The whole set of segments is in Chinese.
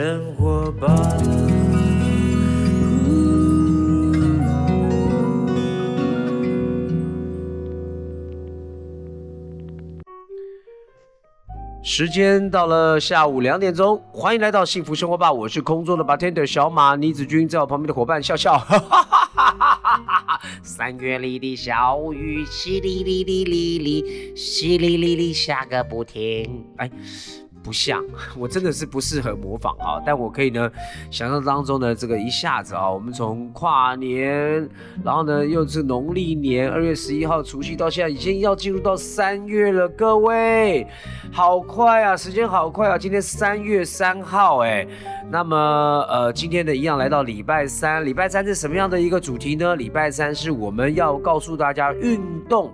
生活吧。时间到了下午两点钟，欢迎来到幸福生活吧，我是空中的 bartender 小马倪子君，在我旁边的伙伴笑笑。三月里的小雨，淅沥沥沥沥沥，淅沥沥沥下个不停。哎。不像，我真的是不适合模仿啊！但我可以呢，想象当中呢，这个一下子啊，我们从跨年，然后呢又是农历年二月十一号除夕到现在，已经要进入到三月了，各位，好快啊，时间好快啊！今天三月三号，哎，那么呃，今天的一样来到礼拜三，礼拜三是什么样的一个主题呢？礼拜三是我们要告诉大家运动，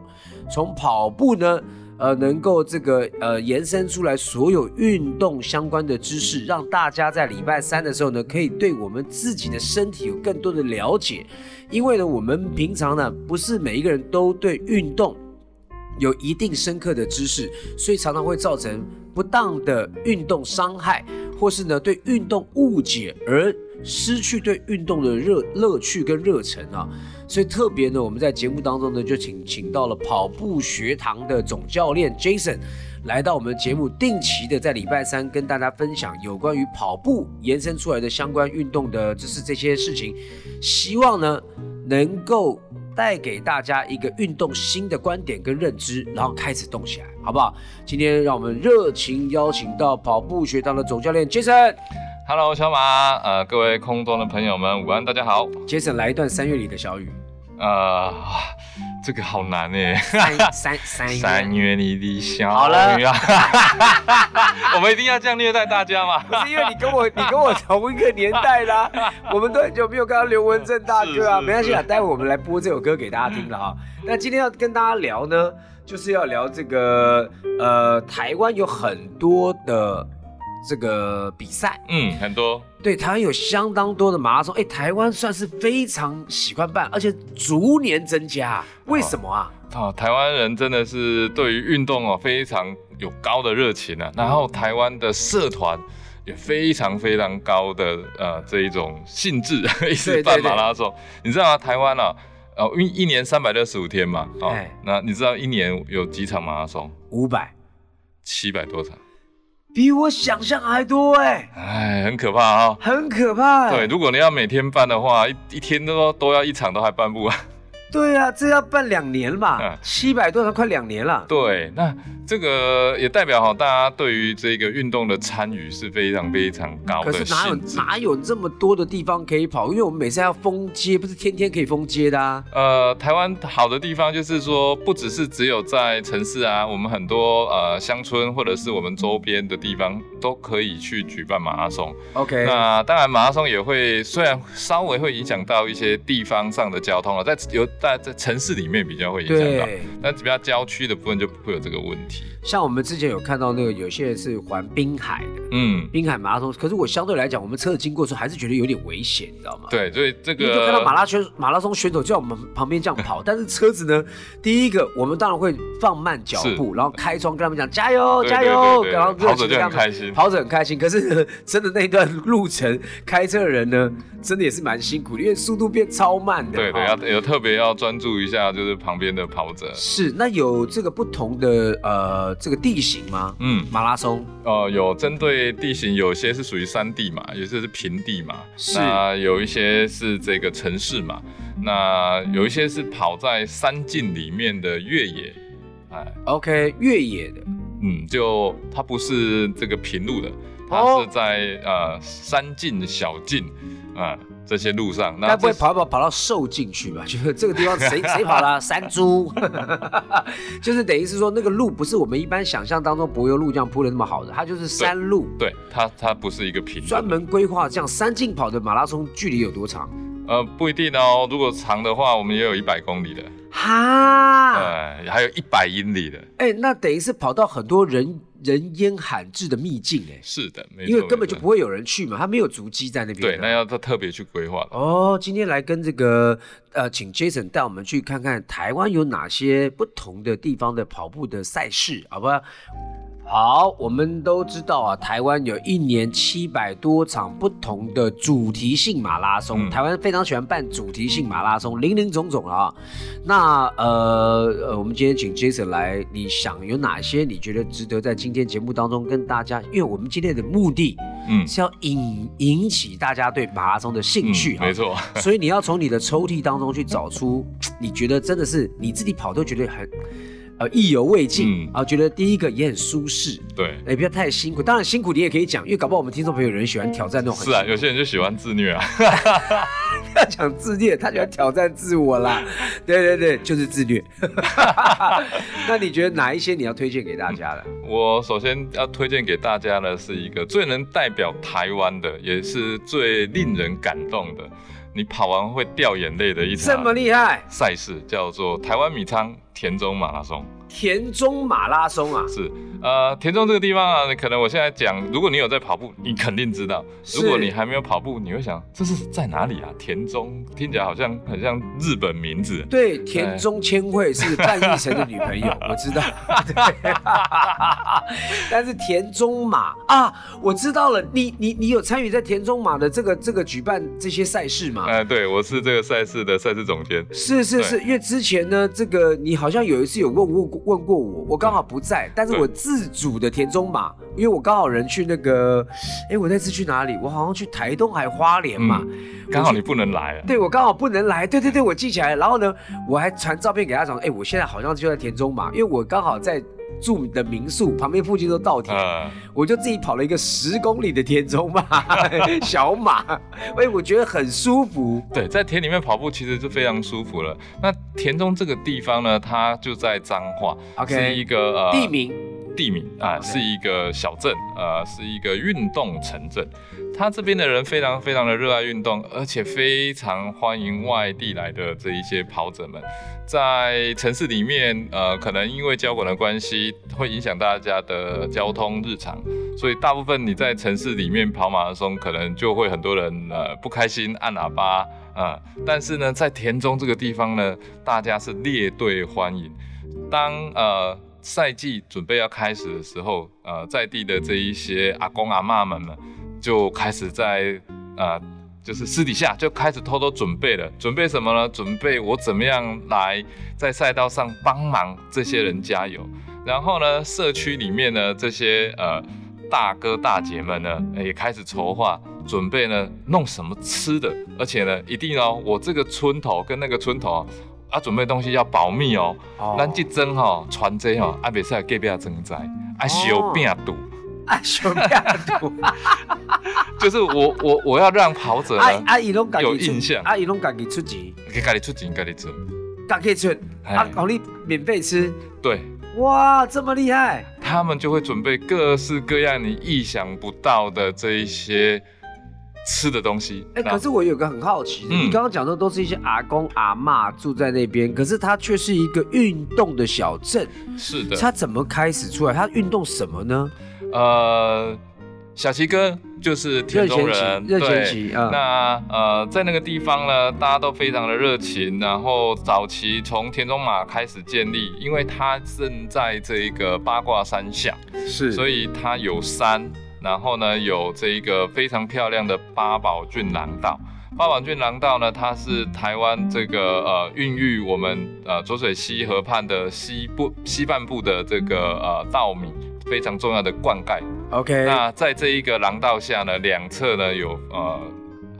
从跑步呢。呃，能够这个呃延伸出来所有运动相关的知识，让大家在礼拜三的时候呢，可以对我们自己的身体有更多的了解。因为呢，我们平常呢不是每一个人都对运动有一定深刻的知识，所以常常会造成不当的运动伤害，或是呢对运动误解而失去对运动的热乐趣跟热忱啊。所以特别呢，我们在节目当中呢，就请请到了跑步学堂的总教练 Jason 来到我们节目，定期的在礼拜三跟大家分享有关于跑步延伸出来的相关运动的知识这些事情，希望呢能够带给大家一个运动新的观点跟认知，然后开始动起来，好不好？今天让我们热情邀请到跑步学堂的总教练 Jason。Hello，小马，呃，各位空中的朋友们，午安，大家好。Jason 来一段三月里的小雨。呃，这个好难哎。三三 三三月你的小雨。好了，我们一定要这样虐待大家吗？不是因为你跟我，你跟我同一个年代啦，我们都很久没有看到刘文正大哥啊。没关系啊，待会我们来播这首歌给大家听了哈。那今天要跟大家聊呢，就是要聊这个呃，台湾有很多的。这个比赛，嗯，很多，对，台湾有相当多的马拉松，哎，台湾算是非常喜欢办，而且逐年增加，为什么啊？哦，台湾人真的是对于运动哦非常有高的热情啊，然后台湾的社团也非常非常高的呃这一种性质，一直办马拉松。你知道吗？台湾啊，哦，一一年三百六十五天嘛，哦，那你知道一年有几场马拉松？五百，七百多场。比我想象还多哎，哎，很可怕啊，很可怕。对，如果你要每天办的话，一一天都都要一场都还办不完。对啊，这要办两年了吧？七百多场，快两年了。对，那这个也代表哈，大家对于这个运动的参与是非常非常高的。可是哪有哪有这么多的地方可以跑？因为我们每次要封街，不是天天可以封街的啊。呃，台湾好的地方就是说，不只是只有在城市啊，我们很多呃乡村或者是我们周边的地方都可以去举办马拉松。OK，那当然马拉松也会虽然稍微会影响到一些地方上的交通了，在有。在在城市里面比较会影响到，但比较郊区的部分就不会有这个问题。像我们之前有看到那个有些人是环滨海的，嗯，滨海马拉松。可是我相对来讲，我们车子经过的时候还是觉得有点危险，你知道吗？对，所以这个你就看到马拉松马拉松选手就在我们旁边这样跑，但是车子呢，第一个我们当然会放慢脚步，然后开窗跟他们讲加油加油，然后跑者就很开心，跑者很开心。可是真的那段路程，开车的人呢，真的也是蛮辛苦，因为速度变超慢的。对对，要有特别要专注一下，就是旁边的跑者。是，那有这个不同的呃这个地形吗？嗯，马拉松。呃有针对地形，有些是属于山地嘛，有些是平地嘛，是。那有一些是这个城市嘛，那有一些是跑在山径里面的越野，哎，OK，越野的，嗯，就它不是这个平路的，它是在呃山径小径啊。这些路上，该不会跑跑跑到瘦进去吧？就是这个地方谁 谁跑了？山猪，就是等于是说那个路不是我们一般想象当中柏油路这样铺的那么好的，它就是山路。对，它它不是一个平。专门规划这样山径跑的马拉松距离有多长？呃，不一定哦。如果长的话，我们也有一百公里的。哈，对，还有一百英里的。哎，那等于是跑到很多人。人烟罕至的秘境，哎，是的，因为根本就不会有人去嘛，他没有足迹在那边。对，那要他特别去规划哦，今天来跟这个呃，请 Jason 带我们去看看台湾有哪些不同的地方的跑步的赛事，好不好？好，我们都知道啊，台湾有一年七百多场不同的主题性马拉松。嗯台湾非常喜欢办主题性马拉松，林林总总啊。那呃呃，我们今天请 Jason 来，你想有哪些你觉得值得在今天节目当中跟大家？因为我们今天的目的嗯，是要引引起大家对马拉松的兴趣啊、嗯没错，所以你要从你的抽屉当中去找出你觉得真的是你自己跑都觉得很呃意犹未尽嗯啊、觉得第一个也很舒适，对，也，不要太辛苦。当然辛苦你也可以讲，因为搞不好我们听众朋友有人喜欢挑战那种很是啊，有些人就喜欢自虐啊。不要讲自虐，他喜欢挑战自我啦。对对对，就是自虐。那你觉得哪一些你要推荐给大家的？我首先要推荐给大家的是一个最能代表台湾的，也是最令人感动的，你跑完会掉眼泪的一这么场厉害，赛事，叫做台湾米仓田中马拉松。田中马拉松啊，是，呃，田中这个地方啊，可能我现在讲，如果你有在跑步，你肯定知道；如果你还没有跑步，你会想这是在哪里啊？田中听起来好像很像日本名字。对，田中千惠是范逸臣的女朋友，我知道。对，但是田中马啊，我知道了，你你你有参与在田中马的这个这个举办这些赛事吗？呃，对，我是这个赛事的赛事总监。是是是，因为之前呢，这个你好像有一次有问问过问过我，我刚好不在，但是我自主的田中马，因为我刚好人去那个，哎，我那次去哪里？我好像去台东还花莲嘛，刚好你不能来了。对我刚好不能来，对对对，我记起来了。然后呢，我还传照片给他讲，哎，我现在好像就在田中马，因为我刚好在住的民宿旁边附近都稻田，呃，我就自己跑了一个十公里的田中马 小马，哎，我觉得很舒服。对，在田里面跑步其实就非常舒服了。那田中这个地方呢，它就在彰化是一个呃地名地名啊，是一个小镇，呃，是一个运动城镇。他这边的人非常非常的热爱运动，而且非常欢迎外地来的这一些跑者们。在城市里面，呃，可能因为交管的关系，会影响大家的交通日常，所以大部分你在城市里面跑马拉松，可能就会很多人呃不开心按喇叭啊、呃但是呢，在田中这个地方呢，大家是列队欢迎。当呃赛季准备要开始的时候，呃，在地的这一些阿公阿嬷们呢，就开始在呃，就是私底下就开始偷偷准备了。准备什么呢？准备我怎么样来在赛道上帮忙这些人加油。然后呢，社区里面呢，这些呃大哥大姐们呢，也开始筹划。准备呢，弄什么吃的，而且呢，一定哦，我这个村头跟那个村头啊，啊，准备东西要保密哦。哦。咱这蒸吼，传这吼，啊，袂使隔壁蒸灾，啊，小病毒，啊，小病毒，就是我我我要让跑者呢，阿阿姨拢有印象。阿姨拢家己出钱，给家己出钱，家己出，家己出，哎啊，让你免费吃，对。哇，这么厉害！他们就会准备各式各样你意想不到的这一些吃的东西。哎、可是我有个很好奇的，嗯你刚刚讲的都是一些阿公阿嬷住在那边，可是它却是一个运动的小镇，是的，它怎么开始出来？它运动什么呢？呃，小齐哥就是田中人，热钱对旗嗯那呃，在那个地方呢，大家都非常的热情。然后早期从田中马开始建立，因为它正在这一个八卦山下，是所以它有山，然后呢有这一个非常漂亮的八宝郡廊道。八宝郡廊道呢，它是台湾这个呃孕育我们呃浊水溪河畔的西部西半部的这个呃稻米非常重要的灌溉。OK，那在这一个廊道下呢，两侧呢有呃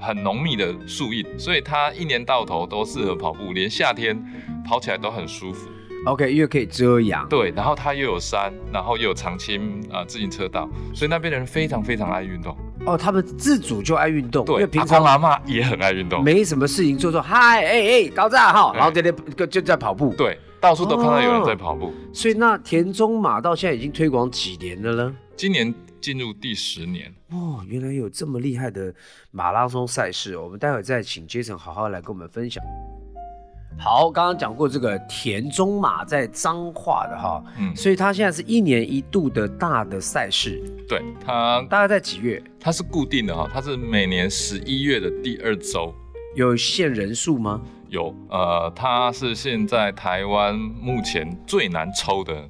很浓密的树荫，所以它一年到头都适合跑步，连夏天跑起来都很舒服。OK，因为可以遮阳。对，然后它又有山，然后又有长青啊、呃自行车道，所以那边的人非常非常爱运动。哦，他们自主就爱运动，因对，为平常阿妈也很爱运动。没什么事情做，做嗨，哎哎，高炸哈，然后天天就就在跑步。对，到处都看到有人在哦跑步。所以那田中马到现在已经推广几年了呢？今年进入第十年，哦，原来有这么厉害的马拉松赛事哦，我们待会再请 Jason 好好来跟我们分享。好，刚刚讲过这个田中马在彰化的哈，嗯，所以它现在是一年一度的大的赛事，对，它大概在几月？它是固定的哈，它是每年十一月的第二周。有限人数吗？有，呃，它是现在台湾目前最难抽的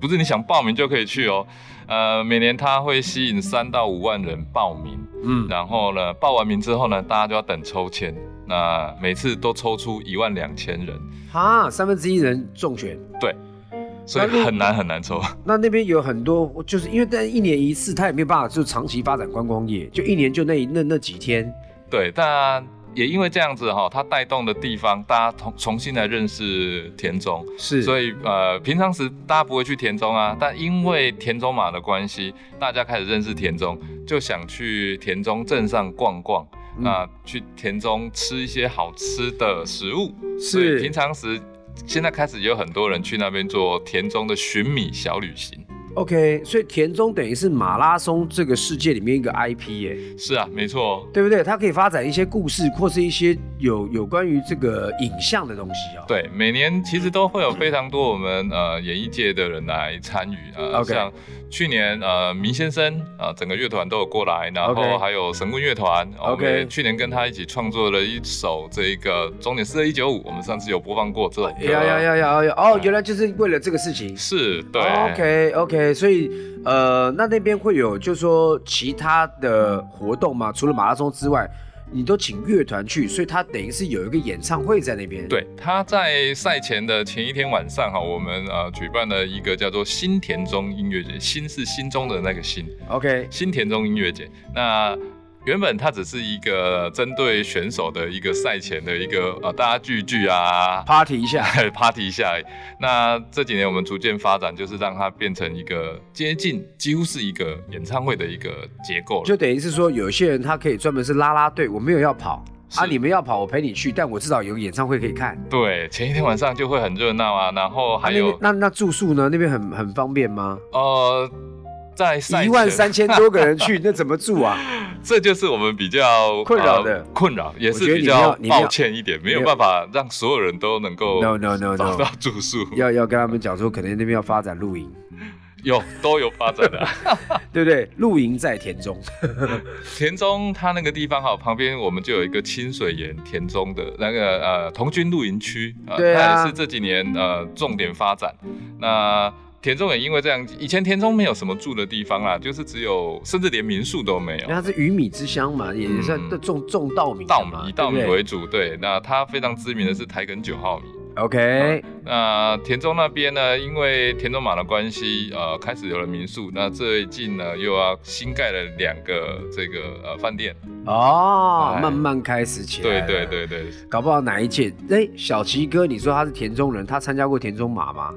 不是你想报名就可以去哦。呃，每年它会吸引三到五万人报名，嗯，然后呢，报完名之后呢，大家就要等抽签，那每次都抽出一万两千人，哈，三分之一人中选，对，所以很难很难抽。那那边有很多，就是因为但一年一次，他也没有办法就长期发展观光业，就一年就那那那几天，对，但。也因为这样子哈，它带动的地方，大家重重新来认识田中，是，所以呃，平常时大家不会去田中啊，但因为田中马的关系，大家开始认识田中，就想去田中镇上逛逛，那去田中吃一些好吃的食物，是，平常时现在开始有很多人去那边做田中的寻米小旅行。OK，所以田中等于是马拉松这个世界里面一个 IP 耶。是啊，没错，对不对？它可以发展一些故事，或是一些有有关于这个影像的东西哦。对，每年其实都会有非常多我们呃演艺界的人来参与啊，像去年呃明先生啊，整个乐团都有过来，然后还有神棍乐团，OK，去年跟他一起创作了一首这一个终点四二一九五，我们上次有播放过这首歌。呀呀呀呀呀！哦，原来就是为了这个事情。是，对。OK OK。所以，呃，那那边会有，就是说其他的活动吗？除了马拉松之外，你都请乐团去，所以他等于是有一个演唱会在那边。对，他在赛前的前一天晚上哈，我们呃举办了一个叫做新田中音乐节，新是心中的那个心，OK，新田中音乐节。那原本它只是一个针对选手的一个赛前的一个呃，大家聚聚啊，party 一下，party 一下。那这几年我们逐渐发展，就是让它变成一个接近几乎是一个演唱会的一个结构就等于是说，有些人他可以专门是拉拉队，我没有要跑啊，你们要跑我陪你去，但我至少有演唱会可以看。对，前一天晚上就会很热闹啊，然后还有那那住宿呢？那边很很方便吗？呃。在一万三千多个人去，那怎么住啊？这就是我们比较困扰的困扰，也是比较抱歉一点，没有办法让所有人都能够 no no no 找到住宿。要要跟他们讲说，可能那边要发展露营，有都有发展的，对不对？露营在田中，田中它那个地方哈，旁边我们就有一个清水岩田中的那个呃童军露营区啊，对啊，也是这几年呃重点发展那。田中也因为这样，以前田中没有什么住的地方啦，就是只有，甚至连民宿都没有。它是鱼米之乡嘛，也是种种稻米，稻米以稻米为主。对，那它非常知名的是台梗九号米。OK，那田中那边呢，因为田中马的关系，呃，开始有了民宿。那最近呢，又要新盖了两个这个呃饭店。哦，慢慢开始起来。对对对对，搞不好哪一届？哎，小齐哥，你说他是田中人，他参加过田中马吗？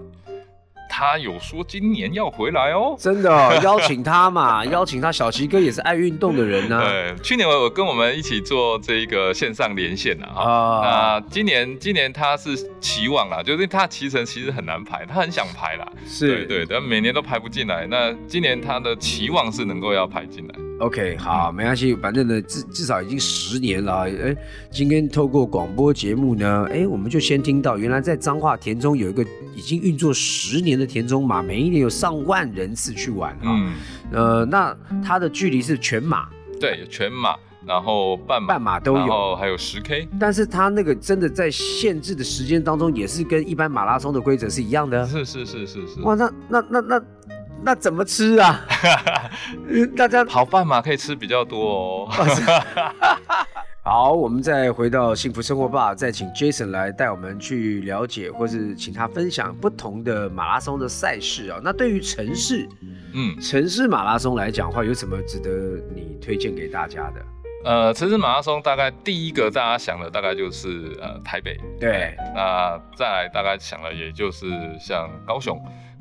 他有说今年要回来哦，真的 邀请他嘛？邀请他，小齐哥也是爱运动的人呢。对，去年我我跟我们一起做这一个线上连线啊。啊，那今年今年他是期望啦，就是他骑乘其实很难排，他很想排啦。是，对对，但每年都排不进来。那今年他的期望是能够要排进来。OK，好，没关系，反正呢，至至少已经十年了。哎，今天透过广播节目呢，哎，我们就先听到，原来在彰化田中有一个已经运作十年的田中马，每一年有上万人次去玩啊。嗯，呃，那它的距离是全马，对，全马，然后半马，半马都有，还有十 K。但是它那个真的在限制的时间当中，也是跟一般马拉松的规则是一样的。是是是是是。哇，那那那那。那怎么吃啊？大家好饭嘛可以吃比较多哦。好，我们再回到幸福生活吧，再请 Jason 来带我们去了解，或是请他分享不同的马拉松的赛事啊。那对于城市，嗯，城市马拉松来讲的话，有什么值得你推荐给大家的？呃，城市马拉松大概第一个大家想的大概就是呃台北，对，那再来大概想的也就是像高雄。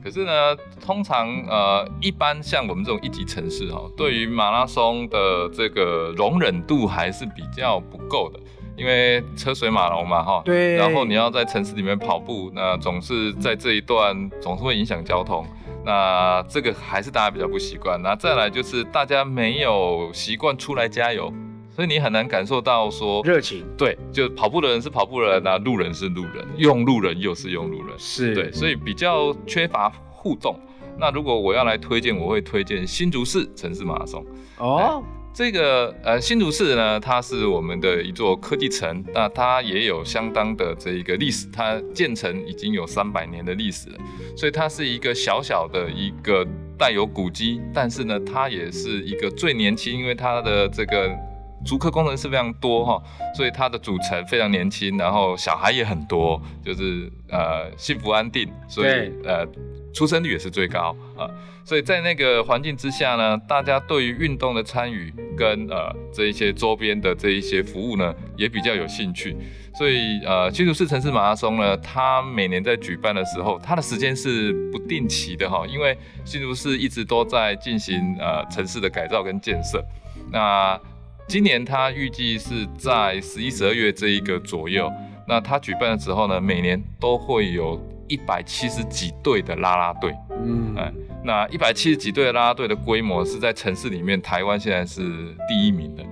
可是呢，通常呃，一般像我们这种一级城市哈，对于马拉松的这个容忍度还是比较不够的，因为车水马龙嘛哈。对。然后你要在城市里面跑步，那总是在这一段总是会影响交通，那这个还是大家比较不习惯。那再来就是大家没有习惯出来加油。所以你很难感受到说热情，对，就跑步的人是跑步人，那路人是路人，用路人又是用路人，是对，所以比较缺乏互动。那如果我要来推荐，我会推荐新竹市城市马拉松。哦，这个呃新竹市呢，它是我们的一座科技城，那它也有相当的这一个历史，它建成已经有三百年的历史了，所以它是一个小小的一个带有古迹，但是呢，它也是一个最年轻，因为它的这个竹科工程师非常多哈，所以它的组成非常年轻，然后小孩也很多，就是呃幸福安定，所以呃出生率也是最高啊。所以在那个环境之下呢，大家对于运动的参与跟呃这一些周边的这一些服务呢，也比较有兴趣。所以呃新竹市城市马拉松呢，它每年在举办的时候，它的时间是不定期的哈，因为新竹市一直都在进行呃城市的改造跟建设。那今年它预计是在十一、十二月这一个左右，那它举办的时候呢，每年都会有一百七十几队的啦啦队，嗯，哎。那一百七十几队的啦啦队的规模是在城市里面，台湾现在是第一名的。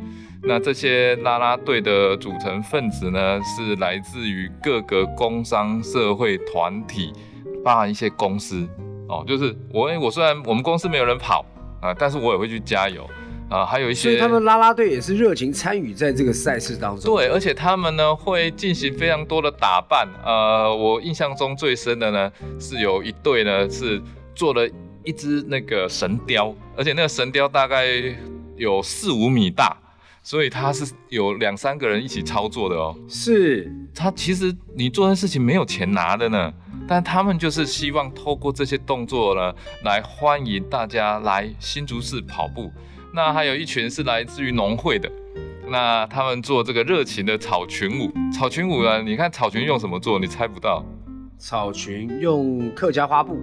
那这些啦啦队的组成分子呢，是来自于各个工商社会团体，包含一些公司哦。就是我，我虽然我们公司没有人跑啊，但是我也会去加油啊。还有一些，所以他们拉拉队也是热情参与在这个赛事当中。对，而且他们呢会进行非常多的打扮。呃，我印象中最深的呢，是有一队呢是做了。一只那个神雕，而且那个神雕大概有四五米大，所以它是有两三个人一起操作的哦。是，他其实你做的事情没有钱拿的呢，但他们就是希望透过这些动作呢，来欢迎大家来新竹市跑步。那还有一群是来自于农会的，那他们做这个热情的草裙舞。草裙舞呢，你看草裙用什么做？你猜不到。草裙用客家花布，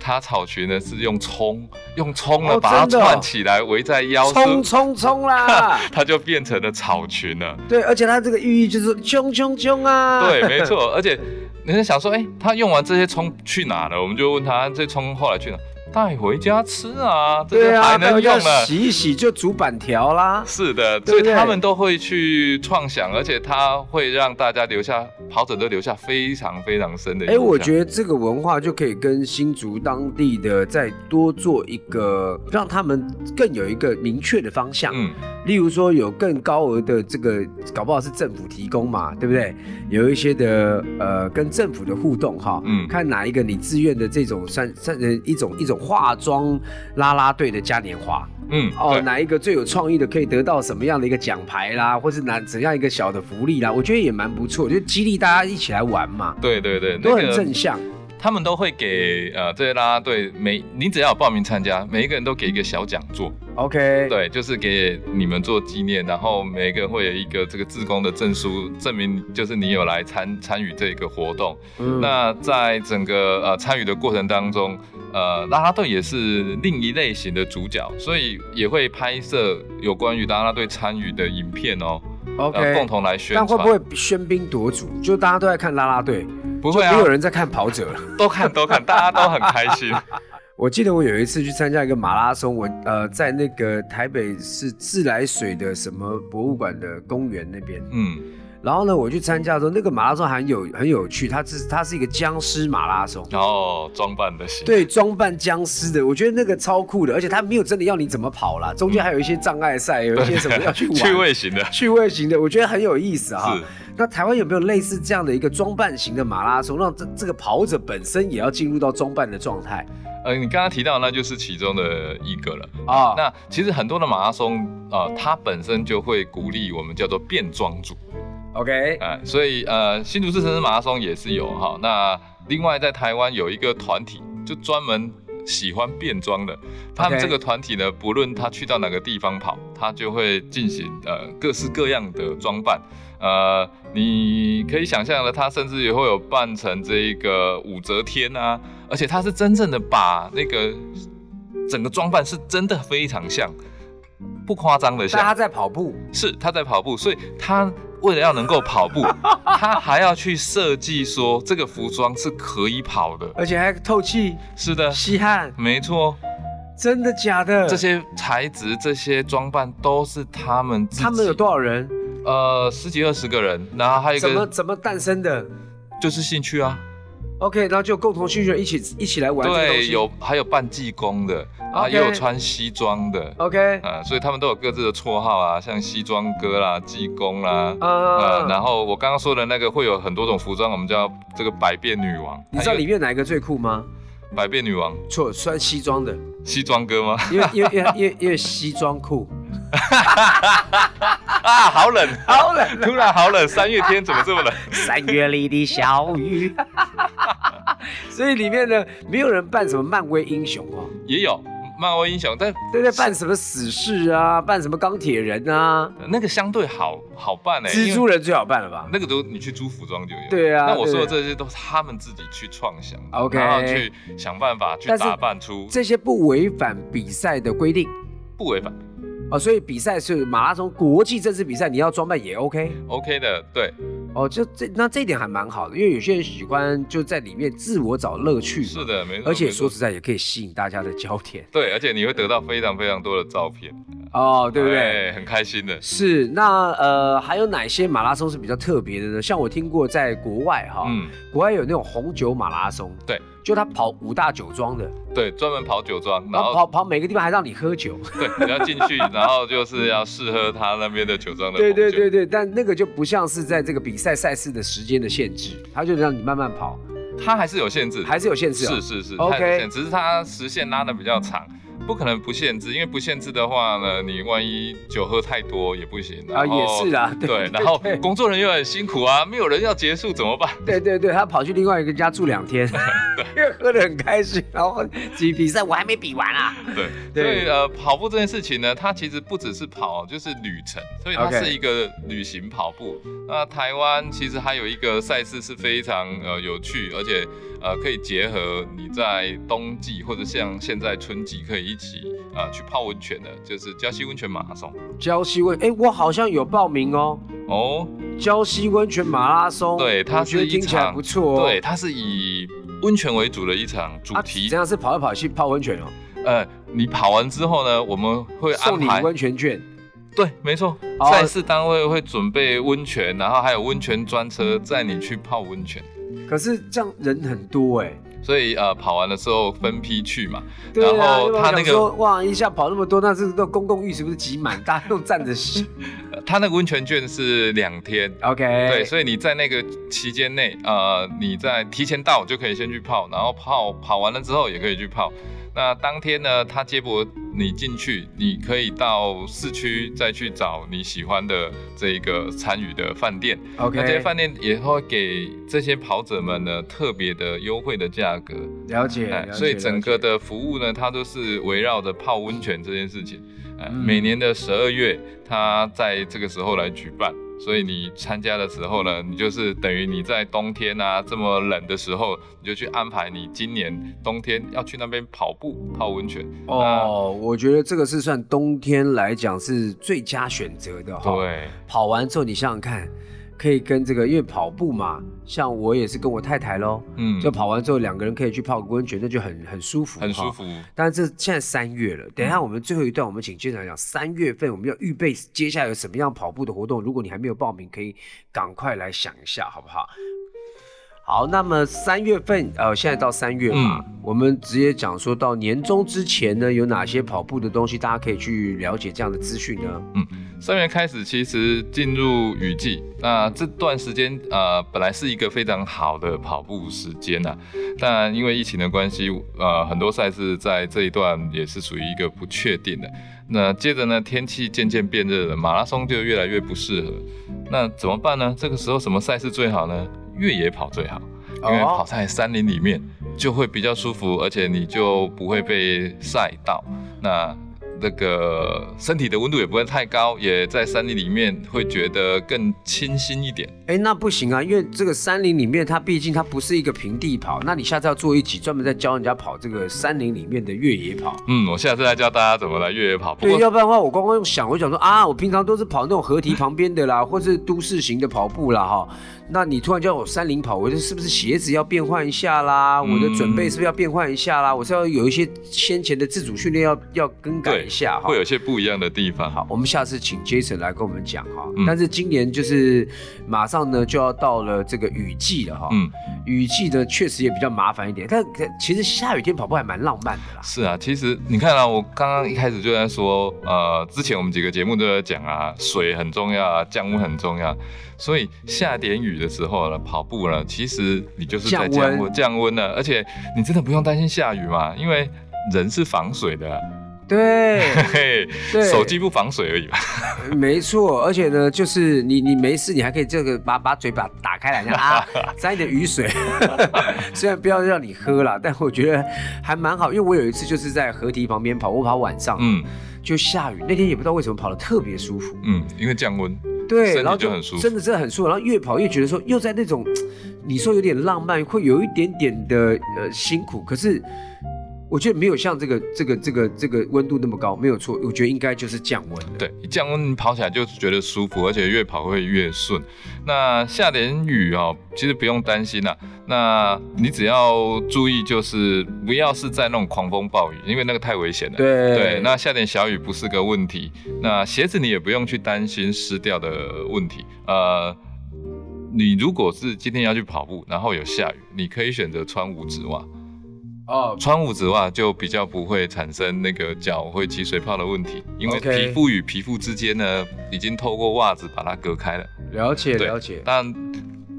它草裙呢是用葱，用葱呢把它串起来围在腰，葱葱葱啦，它就变成了草裙了。对，而且它这个寓意就是冲冲冲啊。对，没错。而且人家想说，哎，他用完这些葱去哪了？我们就问他，这葱后来去哪？带回家吃啊，这个，还能用了，洗一洗就煮板条啦。是的，所以他们都会去创想，而且它会让大家留下跑者都留下非常非常深的印象。哎，我觉得这个文化就可以跟新竹当地的再多做一个，让他们更有一个明确的方向。嗯。例如说有更高额的这个，搞不好是政府提供嘛，对不对？有一些的呃跟政府的互动哈，嗯，看哪一个你自愿的这种算算呃一种一种化妆啦啦队的嘉年华，嗯，哦，哪一个最有创意的可以得到什么样的一个奖牌啦，或是拿怎样一个小的福利啦，我觉得也蛮不错，就激励大家一起来玩嘛。对对对，都很正向。他们都会给呃这些啦啦队每你只要有报名参加，每一个人都给一个小讲座。OK，对，就是给你们做纪念，然后每一个人会有一个这个自工的证书，证明就是你有来参参与这个活动。那在整个呃参与的过程当中，呃啦啦队也是另一类型的主角，所以也会拍摄有关于啦啦队参与的影片哦。OK，共同来宣传。但会不会喧宾夺主？就大家都在看啦啦队？不会啊，没有人在看跑者，都看都看，大家都很开心。我记得我有一次去参加一个马拉松，我呃在那个台北市自来水的什么博物馆的公园那边，嗯，然后呢我去参加的时候，那个马拉松很有很有趣，它是它是一个僵尸马拉松，哦，装扮的，对，装扮僵尸的，我觉得那个超酷的，而且它没有真的要你怎么跑啦，中间还有一些障碍赛，有一些什么要去玩，趣味型的，趣味型的，我觉得很有意思哈。那台湾有没有类似这样的一个装扮型的马拉松，让这这个跑者本身也要进入到装扮的状态？呃，你刚刚提到那就是其中的一个了啊。那其实很多的马拉松啊，它本身就会鼓励我们叫做变装组。OK，呃，所以呃，新竹市城市马拉松也是有哈。那另外在台湾有一个团体，就专门喜欢变装的。他们这个团体呢，不论他去到哪个地方跑，他就会进行呃各式各样的装扮。呃，你可以想象的，他甚至也会有扮成这一个武则天啊，而且他是真正的把那个整个装扮是真的非常像，不夸张的像。他在跑步，是他在跑步，所以他为了要能够跑步，他还要去设计说这个服装是可以跑的，而且还透气。是的，吸汗。没错。真的假的？这些材质、这些装扮都是他们。他们有多少人？呃，十几二十个人，然后还有一个怎么怎么诞生的，就是兴趣啊，OK，然后就共同兴趣人一起一起来玩对，有还有扮技工的，啊，也有穿西装的，OK，啊，所以他们都有各自的绰号啊，像西装哥啦、技工啦，呃呃，，然后我刚刚说的那个会有很多种服装，我们叫这个百变女王。你知道里面哪一个最酷吗？百变女王错，穿西装的，西装哥吗？因为因为因为因为因为西装裤。啊，好冷，好冷，突然好冷，三月天怎么这么冷？三月里的小雨。所以里面呢，没有人扮什么漫威英雄哦，也有漫威英雄，但对不对？扮什么死士啊，扮什么钢铁人啊，那个相对好好办哎、蜘蛛人最好扮了吧？那个都你去租服装就有。对啊那我说的对这些都是他们自己去创想然后去想办法去打扮出这些不违反比赛的规定不违反哦，所以比赛是马拉松国际正式比赛，你要装扮也 OK，OK 的，对哦。就这那这一点还蛮好的，因为有些人喜欢就在里面自我找乐趣，是的，没错。而且说实在也可以吸引大家的焦点对，而且你会得到非常非常多的照片，哦，对不对？哎很开心的。是，那呃，还有哪些马拉松是比较特别的呢？像我听过，在国外哈，嗯，国外有那种红酒马拉松，对，就他跑五大酒庄的，对，专门跑酒庄，然然后后跑跑每个地方还让你喝酒，对，你要进去，然后就是要试喝他那边的酒庄的对对对对，但那个就不像是在这个比赛赛事的时间的限制，他就让你慢慢跑，它还是有限制，还是有限制、哦，是是是 OK 只是它时限拉的比较长，不可能不限制，因为不限制的话呢，你万一酒喝太多也不行。啊，也是啊，对对，然后工作人员很辛苦啊，没有人要结束怎么办？对对对，他跑去另外一个家住两天，因为 喝得很开心，然后比比赛我还没比完啊，对，对所以呃，跑步这件事情呢，它其实不只是跑，就是旅程，所以它是一个旅行跑步。那台湾其实还有一个赛事是非常呃有趣，而且呃可以结合你在冬季或者像现在春季可以一起呃去泡温泉的，就是礁溪温泉马拉松。礁溪温，哎，我好像有报名哦，哦，礁溪温泉马拉松，对它是一听起来场不错哦，对，它是以温泉为主的一场主啊，题。这样是跑来跑去泡温泉哦，呃，你跑完之后呢，我们会安送你排温泉券，对，没错，哦赛事单位会准备温泉，然后还有温泉专车载你去泡温泉。可是这样人很多哎，所以呃，跑完的时候分批去嘛。对啊，然后他那个说哇，一下跑那么多，那是那公共浴是不是挤满，大家都站着洗呃他那个温泉券是两天。？OK，对，所以你在那个期间内，呃，你在提前到就可以先去泡，然后泡跑完了之后也可以去泡。那当天呢，他接驳你进去，你可以到市区再去找你喜欢的这一个参与的饭店。OK，那这些饭店也会给这些跑者们呢特别的优惠的价格，了解，哎了解所以整个的服务呢，它都是围绕着泡温泉这件事情。哎嗯每年的十二月，它在这个时候来举办，所以你参加的时候呢，你就是等于你在冬天啊这么冷的时候，你就去安排你今年冬天要去那边跑步泡温泉。哦，我觉得这个是算冬天来讲是最佳选择的哈。，对，跑完之后你想想看，可以跟这个，因为跑步嘛，像我也是跟我太太喽，嗯就跑完之后两个人可以去泡个温泉，那就很很舒服，很舒。服。但是这现在三月了，等一下我们最后一段，我们请监长讲三月份我们要预备接下来有什么样跑步的活动。如果你还没有报名，可以赶快来想一下，好不好？好，那么三月份，呃，现在到三月嘛，嗯我们直接讲说到年终之前呢，有哪些跑步的东西，大家可以去了解这样的资讯呢？嗯三月开始，其实进入雨季，那这段时间呃本来是一个非常好的跑步时间呐、但因为疫情的关系，呃很多赛事在这一段也是属于一个不确定的。那接着呢，天气渐渐变热了，马拉松就越来越不适合。那怎么办呢？这个时候什么赛事最好呢？越野跑最好，因为哦跑在山林里面就会比较舒服，而且你就不会被晒到。那那个身体的温度也不会太高，也在山林里面会觉得更清新一点。哎，那不行啊，因为这个山林里面，它毕竟它不是一个平地跑，那你下次要做一集专门在教人家跑这个山林里面的越野跑。嗯，我下次来教大家怎么来越野跑。不对，要不然的话，我刚刚想，我想说啊，我平常都是跑那种河堤旁边的啦，或是都市型的跑步啦，哈。那你突然叫我山林跑，我这是不是鞋子要变换一下啦？我的准备是不是要变换一下啦？我是要有一些先前的自主训练要要更改一下哈会。有些不一样的地方。好，我们下次请 Jason 来跟我们讲哈。嗯但是今年就是马上上呢就要到了这个雨季了哈。嗯，雨季呢确实也比较麻烦一点，但其实下雨天跑步还蛮浪漫的啦。是啊，其实你看啊，我刚刚一开始就在说，呃，之前我们几个节目都在讲啊，水很重要啊，降温很重要，所以下点雨的时候呢，跑步呢，其实你就是在降温降温了，而且你真的不用担心下雨嘛，因为人是防水的。对，对，手机不防水而已吧。没错，而且呢，就是你你没事，你还可以这个把把嘴巴打开来，这样啊，沾一点雨水。虽然不要让你喝了，但我觉得还蛮好，因为我有一次就是在河堤旁边跑，我跑晚上，嗯，就下雨，那天也不知道为什么跑得特别舒服，嗯，因为降温，对，然后就很舒服，真的真的很舒服，然后越跑越觉得说又在那种，你说有点浪漫，会有一点点的呃辛苦，可是。我觉得没有像这个这个这个这个温度那么高，没有错。我觉得应该就是降温。对，降温跑起来就觉得舒服，而且越跑会越顺。那下点雨哦，其实不用担心啦。那你只要注意，就是不要是在那种狂风暴雨，因为那个太危险了。对对，那下点小雨不是个问题。那鞋子你也不用去担心湿掉的问题。呃，你如果是今天要去跑步，然后有下雨，你可以选择穿五指袜。哦，穿五指袜就比较不会产生那个脚会起水泡的问题，因为皮肤与皮肤之间呢，已经透过袜子把它隔开了。了解了解。但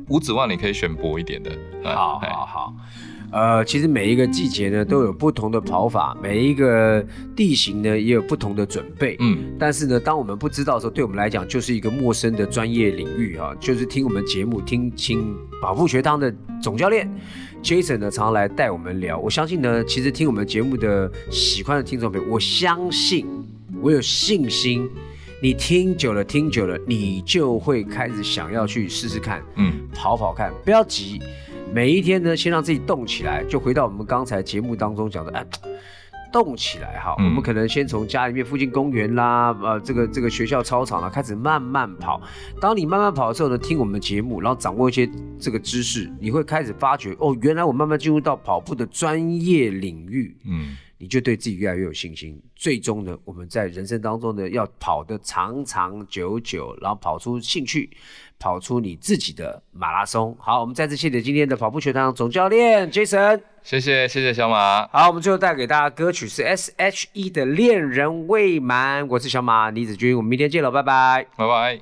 五指袜你可以选薄一点的。好好好。呃，其实每一个季节呢都有不同的跑法，每一个地形呢也有不同的准备。嗯。但是呢，当我们不知道的时候，对我们来讲就是一个陌生的专业领域啊，就是听我们节目，听请跑步学堂的总教练。Jason 呢，常常来带我们聊。我相信呢，其实听我们节目的喜欢的听众朋友，我相信，我有信心，你听久了，听久了，你就会开始想要去试试看，嗯，跑跑看，不要急，每一天呢，先让自己动起来。就回到我们刚才节目当中讲的，哎。动起来哈，我们可能先从家里面附近公园啦，呃，这个这个学校操场啦，开始慢慢跑。当你慢慢跑的时候呢，听我们的节目，然后掌握一些这个知识，你会开始发觉哦，原来我慢慢进入到跑步的专业领域，嗯，你就对自己越来越有信心。最终呢，我们在人生当中呢，要跑得长长久久，然后跑出兴趣。跑出你自己的马拉松。好，我们再次谢谢今天的跑步学堂总教练 Jason，谢谢谢谢小马。好，我们最后带给大家歌曲是 S.H.E 的恋人未满，我是小马李子君，我们明天见了，拜拜，拜拜。